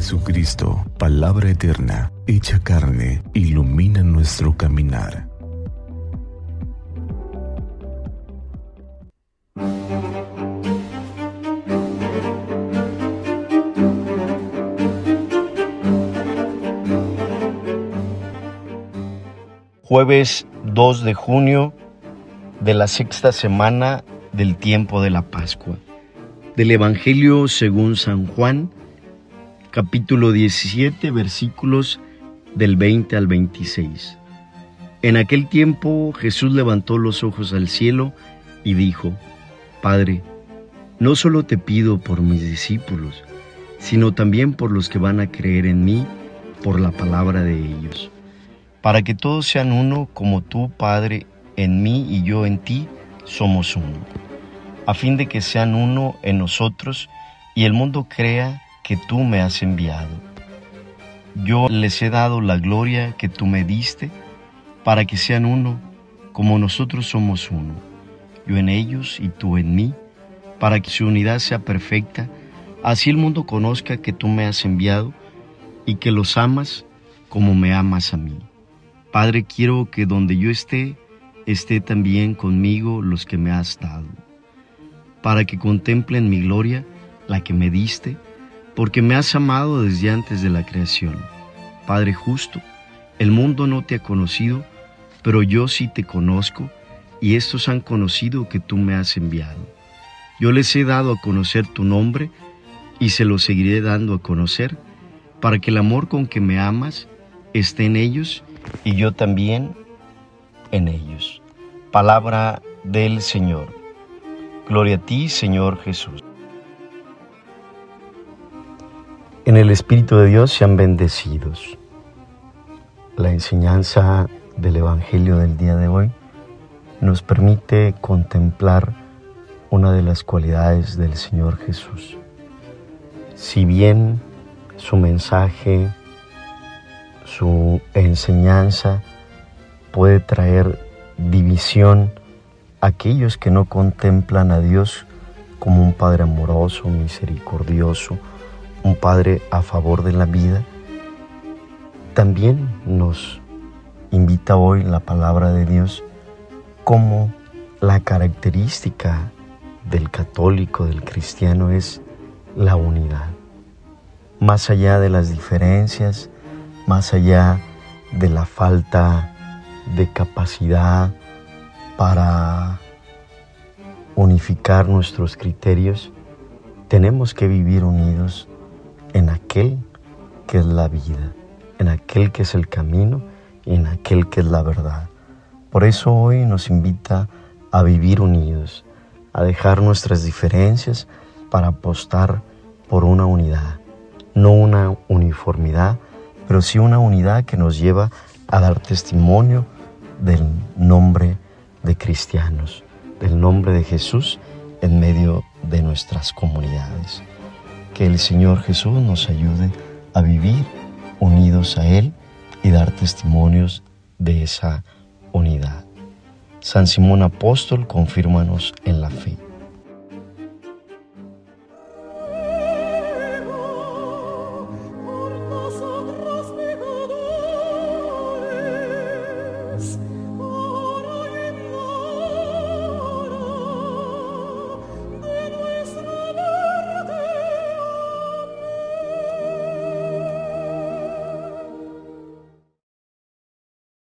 Jesucristo, palabra eterna, hecha carne, ilumina nuestro caminar. Jueves 2 de junio de la sexta semana del tiempo de la Pascua. Del Evangelio según San Juan, capítulo 17, versículos del 20 al 26. En aquel tiempo Jesús levantó los ojos al cielo y dijo, Padre, no solo te pido por mis discípulos, sino también por los que van a creer en mí por la palabra de ellos, para que todos sean uno como tú, Padre, en mí y yo en ti, somos uno, a fin de que sean uno en nosotros y el mundo crea que tú me has enviado. Yo les he dado la gloria que tú me diste para que sean uno como nosotros somos uno, yo en ellos y tú en mí, para que su unidad sea perfecta, así el mundo conozca que tú me has enviado y que los amas como me amas a mí. Padre, quiero que donde yo esté, esté también conmigo los que me has dado, para que contemplen mi gloria, la que me diste, porque me has amado desde antes de la creación. Padre justo, el mundo no te ha conocido, pero yo sí te conozco, y estos han conocido que tú me has enviado. Yo les he dado a conocer tu nombre, y se lo seguiré dando a conocer, para que el amor con que me amas esté en ellos, y yo también en ellos. Palabra del Señor. Gloria a ti, Señor Jesús. En el Espíritu de Dios sean bendecidos. La enseñanza del Evangelio del día de hoy nos permite contemplar una de las cualidades del Señor Jesús. Si bien su mensaje, su enseñanza puede traer división a aquellos que no contemplan a Dios como un Padre amoroso, misericordioso, un Padre a favor de la vida, también nos invita hoy la palabra de Dios como la característica del católico, del cristiano, es la unidad. Más allá de las diferencias, más allá de la falta de capacidad para unificar nuestros criterios, tenemos que vivir unidos en aquel que es la vida, en aquel que es el camino y en aquel que es la verdad. Por eso hoy nos invita a vivir unidos, a dejar nuestras diferencias para apostar por una unidad, no una uniformidad, pero sí una unidad que nos lleva a dar testimonio del nombre de cristianos, del nombre de Jesús en medio de nuestras comunidades. Que el Señor Jesús nos ayude a vivir unidos a Él y dar testimonios de esa unidad. San Simón Apóstol, confírmanos en la fe.